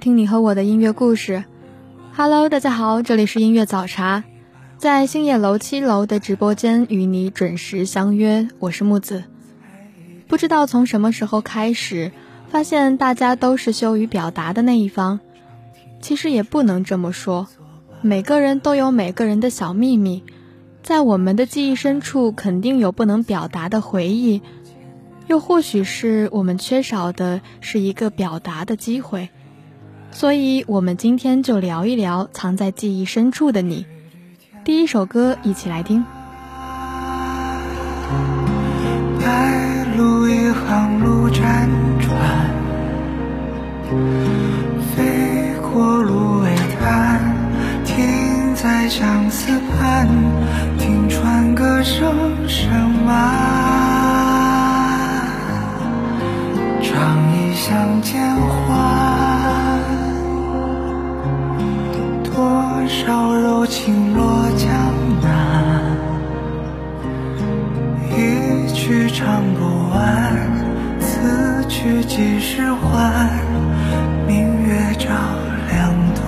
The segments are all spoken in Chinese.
听你和我的音乐故事。Hello，大家好，这里是音乐早茶，在星野楼七楼的直播间与你准时相约。我是木子。不知道从什么时候开始，发现大家都是羞于表达的那一方。其实也不能这么说，每个人都有每个人的小秘密，在我们的记忆深处，肯定有不能表达的回忆。又或许是我们缺少的是一个表达的机会，所以我们今天就聊一聊藏在记忆深处的你。第一首歌，一起来听。白鹭一行路辗转，飞过芦苇滩，停在相思畔，听船歌声声慢。唱一相见唱不完，此曲几时还？明月照两端。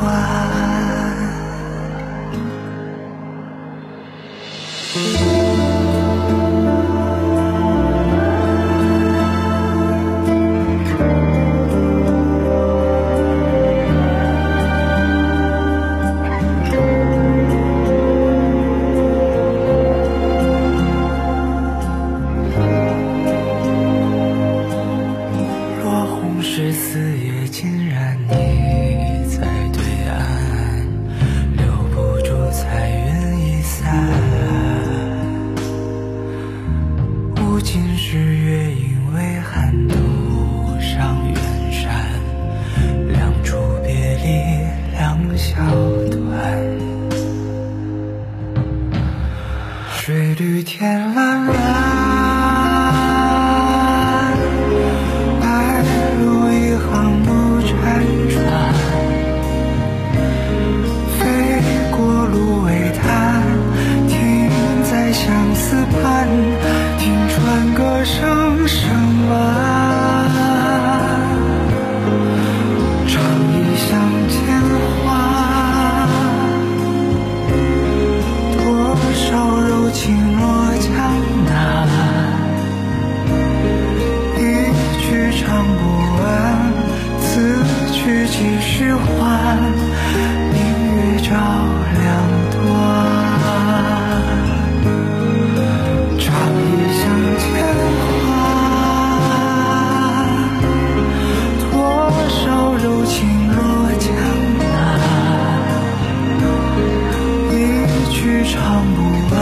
不问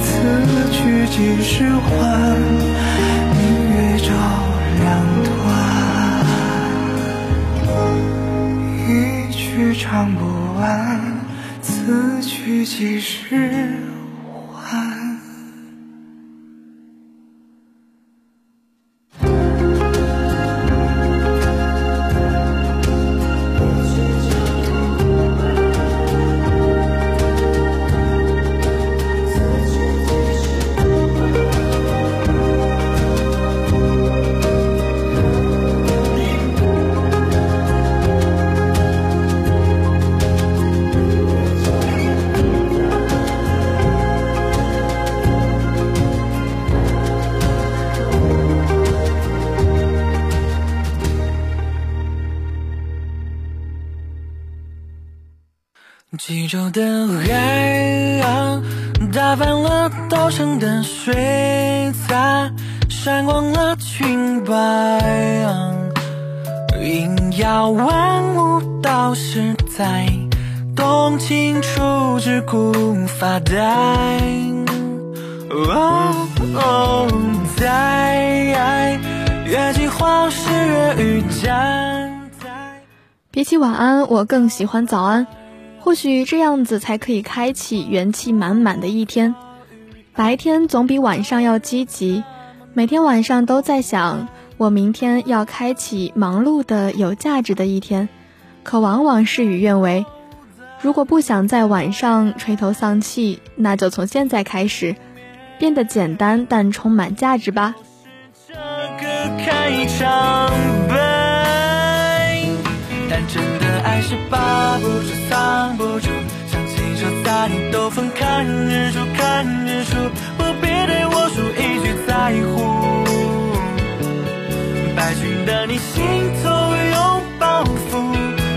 此去几时还明月照两端一曲唱不完此去几时济州的海洋，打翻了稻城的水彩，闪光了裙摆。阴阳万物到时在，动情处只顾发呆。哦哦，在月季黄时月雨沾。比起晚安，我更喜欢早安。或许这样子才可以开启元气满满的一天。白天总比晚上要积极，每天晚上都在想，我明天要开启忙碌的、有价值的一天。可往往事与愿违。如果不想在晚上垂头丧气，那就从现在开始，变得简单但充满价值吧。这个开场白，看日出，看日出，不必对我说一句在乎。白裙的你心头有包袱，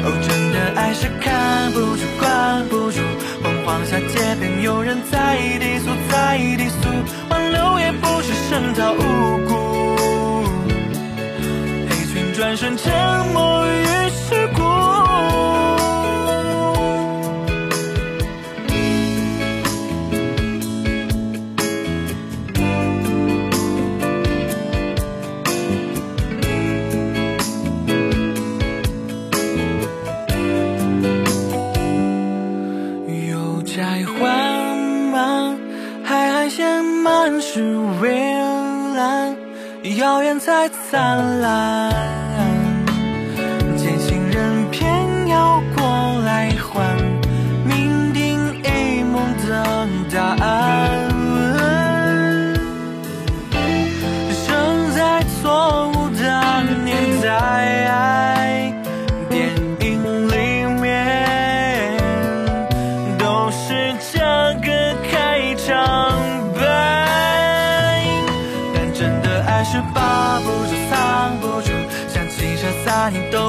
哦，真的爱是看不住，管不住。黄黄下街边有人在低诉，在低诉，挽留也不是深藏无辜。黑裙转身沉默遥远才灿烂，渐行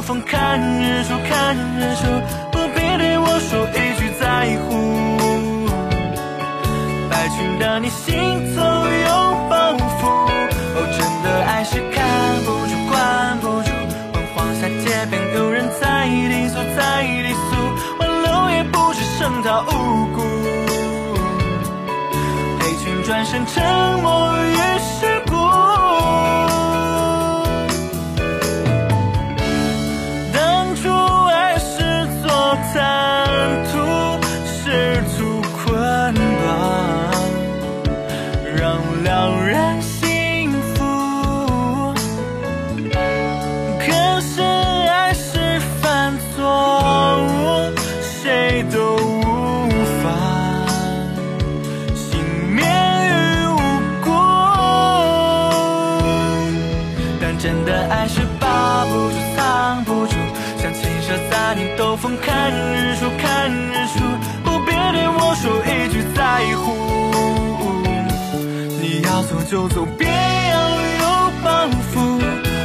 风，看日出，看日出，不必对我说一句在乎。白裙的你心头有包袱，哦，真的爱是看不住，管不住。黄黄下街边有人在低诉，在低诉，挽留也不是深藏无辜。黑裙转身，沉默于就走，别要有包袱。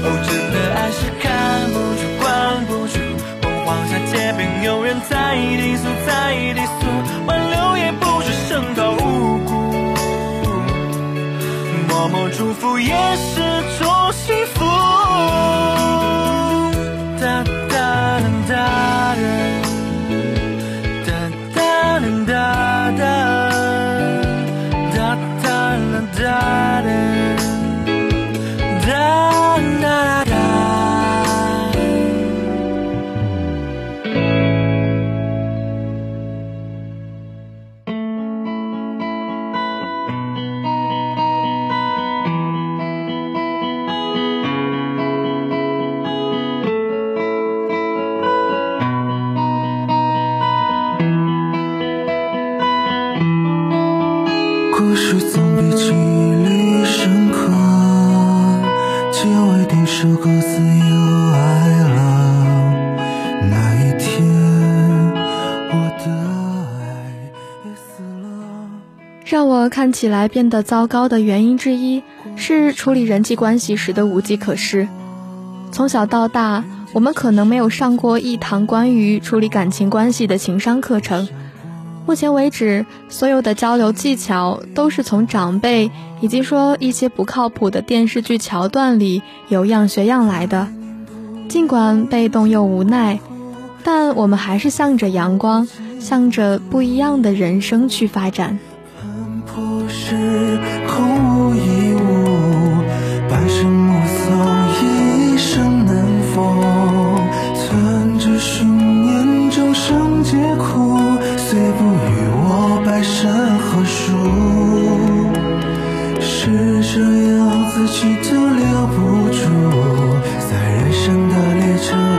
哦，真的爱是看不住，管不住。我黄下街边有人在低诉，在低诉，挽留也不是深藏无辜。默默祝福也是让我看起来变得糟糕的原因之一是处理人际关系时的无计可施。从小到大，我们可能没有上过一堂关于处理感情关系的情商课程。目前为止，所有的交流技巧都是从长辈以及说一些不靠谱的电视剧桥段里有样学样来的。尽管被动又无奈，但我们还是向着阳光，向着不一样的人生去发展。是空无一物，半生目送一生难逢，存着十年众生皆苦，虽不与我白山何殊？是这样，自己都留不住，在人生的列车。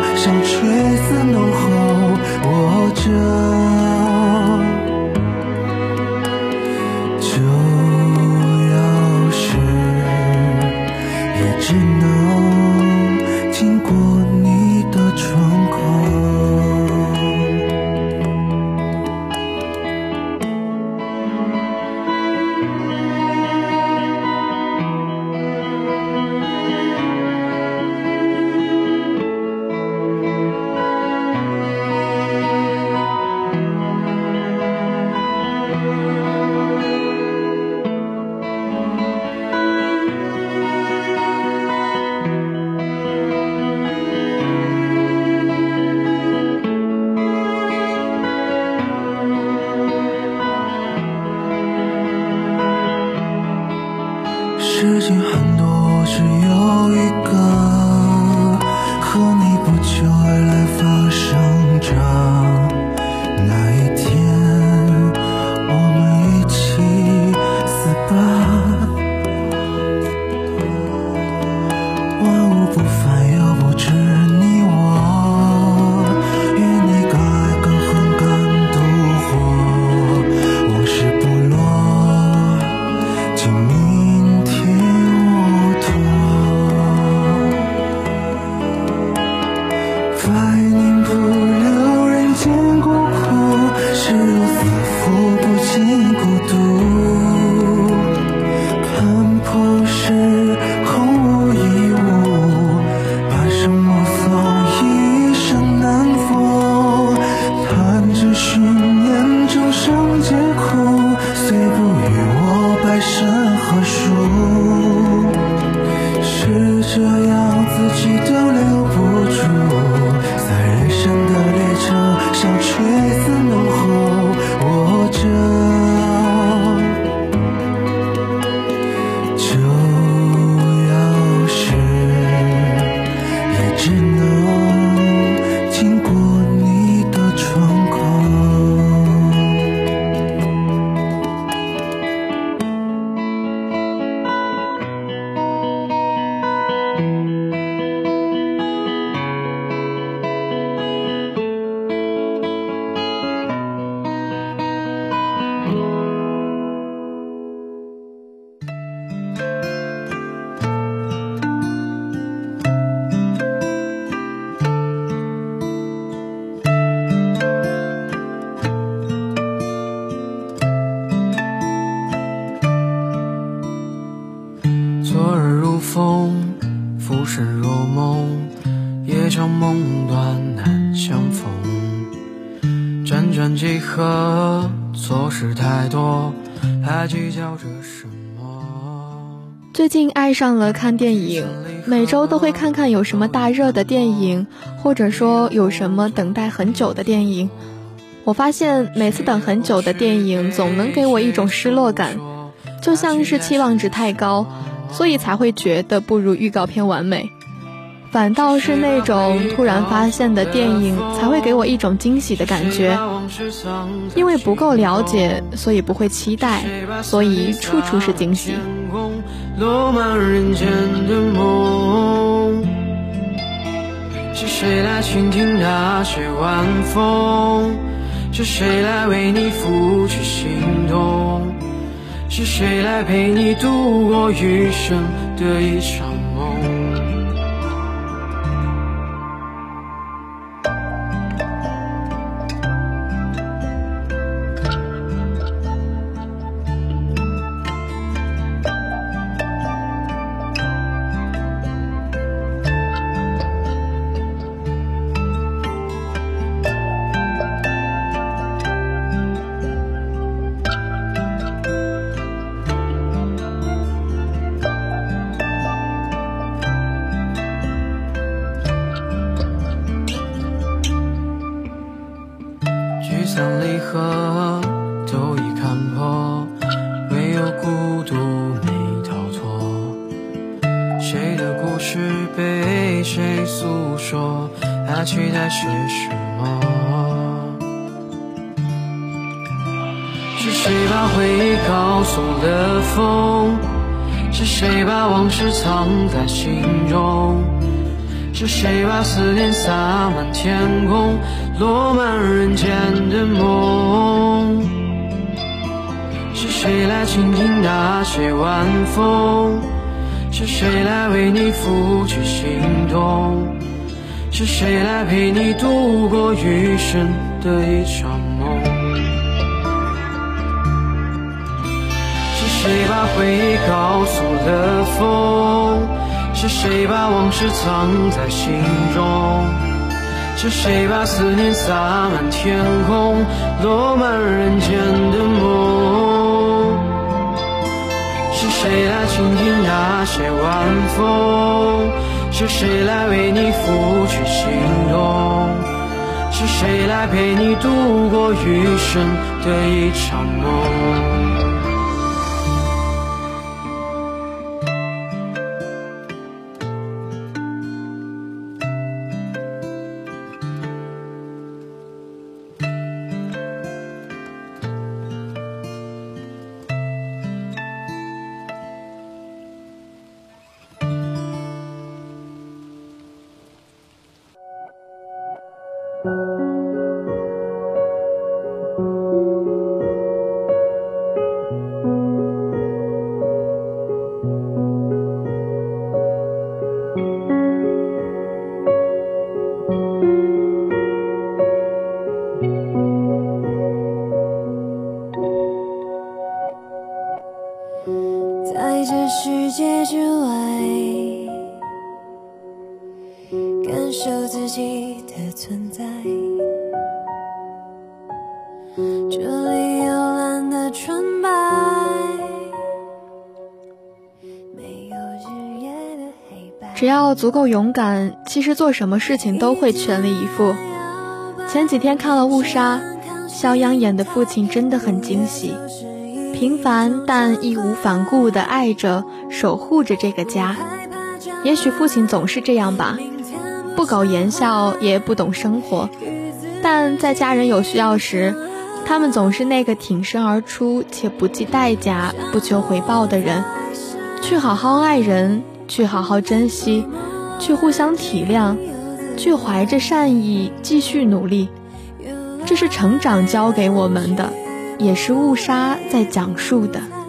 事情很多我只有一个叫着什么最近爱上了看电影，每周都会看看有什么大热的电影，或者说有什么等待很久的电影。我发现每次等很久的电影，总能给我一种失落感，就像是期望值太高，所以才会觉得不如预告片完美。反倒是那种突然发现的电影，才会给我一种惊喜的感觉。因为不够了解，所以不会期待，所以处处是惊喜。是谁来倾听大雪晚风？是谁来为你拂去心痛？是谁来陪你度过余生的一场？是被谁诉说？还期待些什么？是谁把回忆告诉了风？是谁把往事藏在心中？是谁把思念洒满天空，落满人间的梦？是谁来倾听那些晚风？是谁来为你拂去心痛？是谁来陪你度过余生的一场梦？是谁把回忆告诉了风？是谁把往事藏在心中？是谁把思念洒满天空，落满人间那些晚风？是谁来为你拂去心动？是谁来陪你度过余生的一场梦？世界之外，感受自己的存在。这里有蓝的纯白，没有日夜的黑白。只要足够勇敢，其实做什么事情都会全力以赴。前几天看了《误杀》，肖央演的父亲真的很惊喜。平凡但义无反顾地爱着、守护着这个家。也许父亲总是这样吧，不苟言笑，也不懂生活。但在家人有需要时，他们总是那个挺身而出且不计代价、不求回报的人，去好好爱人，去好好珍惜，去互相体谅，去怀着善意继续努力。这是成长教给我们的。也是误杀在讲述的。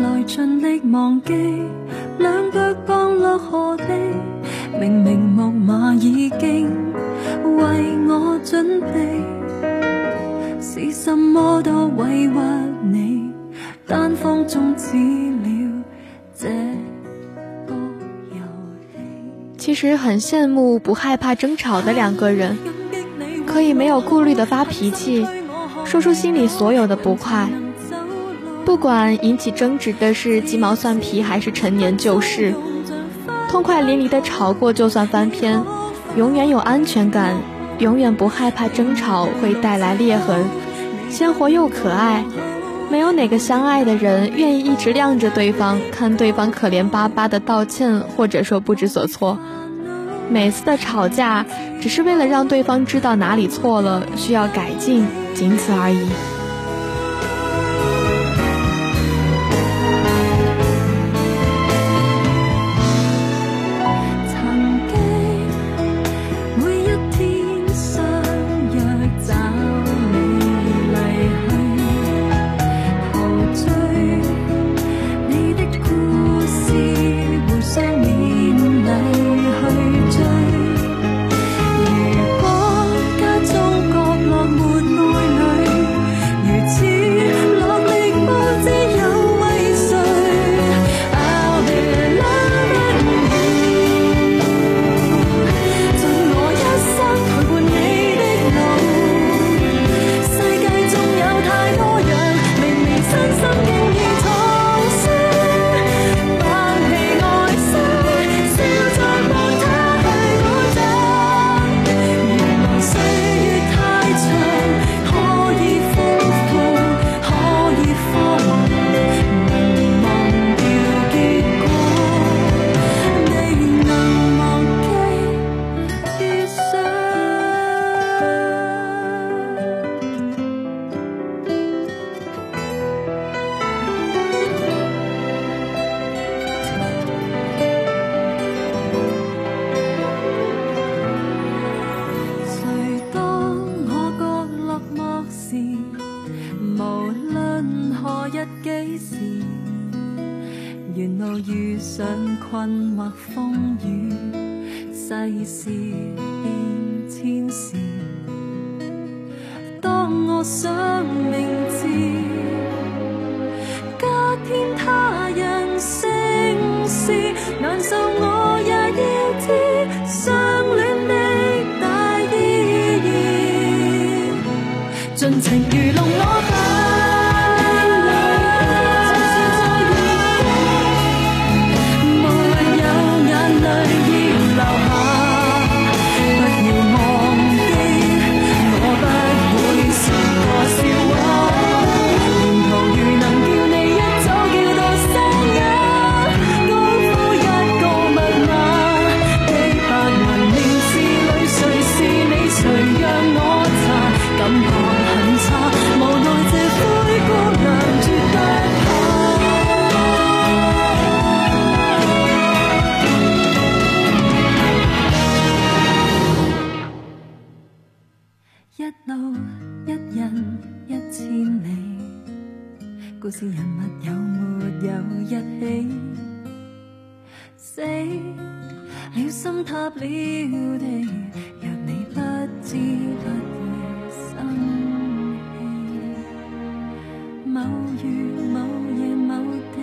来尽力忘记，两脚降落河地，明明木马已经为我准备，是什么都委屈你，单方终止了这个游戏。其实很羡慕不害怕争吵的两个人，可以没有顾虑的发脾气，说出心里所有的不快。不管引起争执的是鸡毛蒜皮还是陈年旧事，痛快淋漓的吵过就算翻篇，永远有安全感，永远不害怕争吵会带来裂痕，鲜活又可爱。没有哪个相爱的人愿意一直晾着对方，看对方可怜巴巴的道歉，或者说不知所措。每次的吵架，只是为了让对方知道哪里错了，需要改进，仅此而已。一起？死了心塌了地，若你不知不會生氣。某月某夜某地，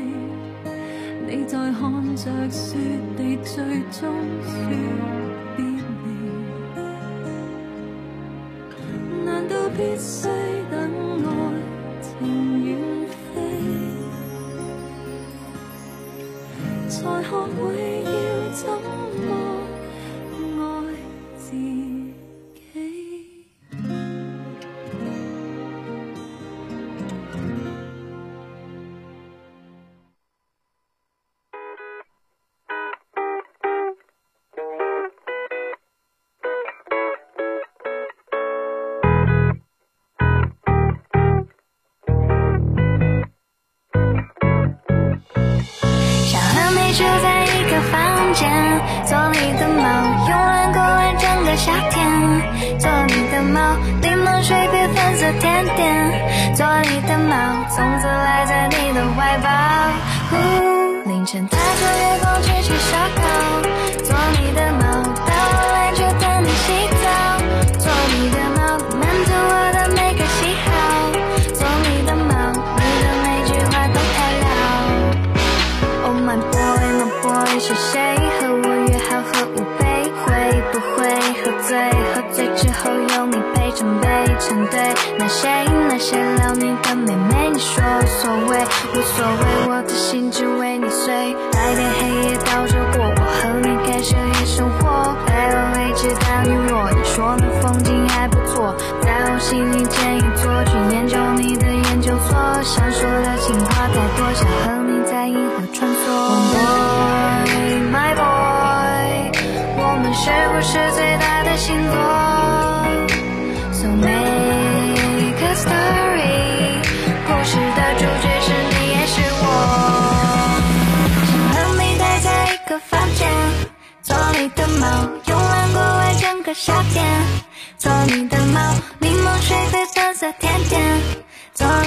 你在看着雪地，最終說別離。難道必须间，做你的猫，慵懒过完整个夏天。做你的猫，柠檬水配粉色甜点，做你的猫，从此赖在你的怀抱。呼凌晨踏着月光去吃烧烤，做你的对。那些那谁撩你的妹妹？你说无所谓，无所谓，我的心只为你碎。白天黑夜倒着过，我和你开始夜生活，陪我一直到你我。你说那风景还不错，在我心里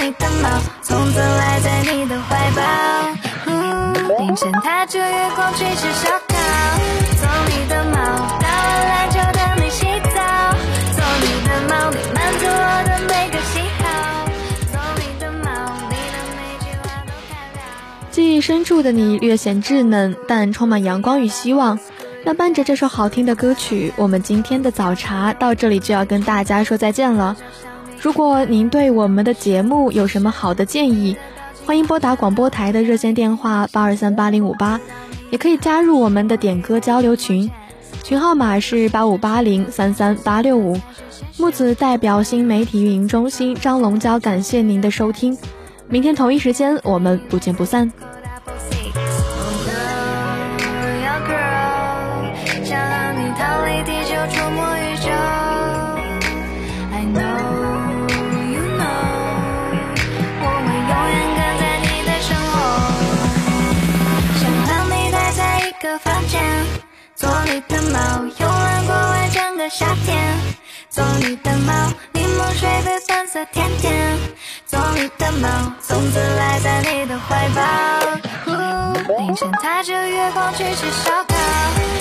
你的猫，从此赖在你的怀抱。呼凌晨踏着月光去吃烧烤。做你的猫，到了来就等你洗澡。做你的猫，你满足我的每个喜好。做你的猫，你的每句话都太绕。记忆深处的你略显稚嫩，但充满阳光与希望。那伴着这首好听的歌曲，我们今天的早茶到这里就要跟大家说再见了。如果您对我们的节目有什么好的建议，欢迎拨打广播台的热线电话八二三八零五八，也可以加入我们的点歌交流群，群号码是八五八零三三八六五。木子代表新媒体运营中心张龙娇感谢您的收听，明天同一时间我们不见不散。的猫，慵懒过完整个夏天。做你的猫，柠檬水配酸酸甜甜。做你的猫，从此赖在你的怀抱。凌晨踏着月光去吃烧烤。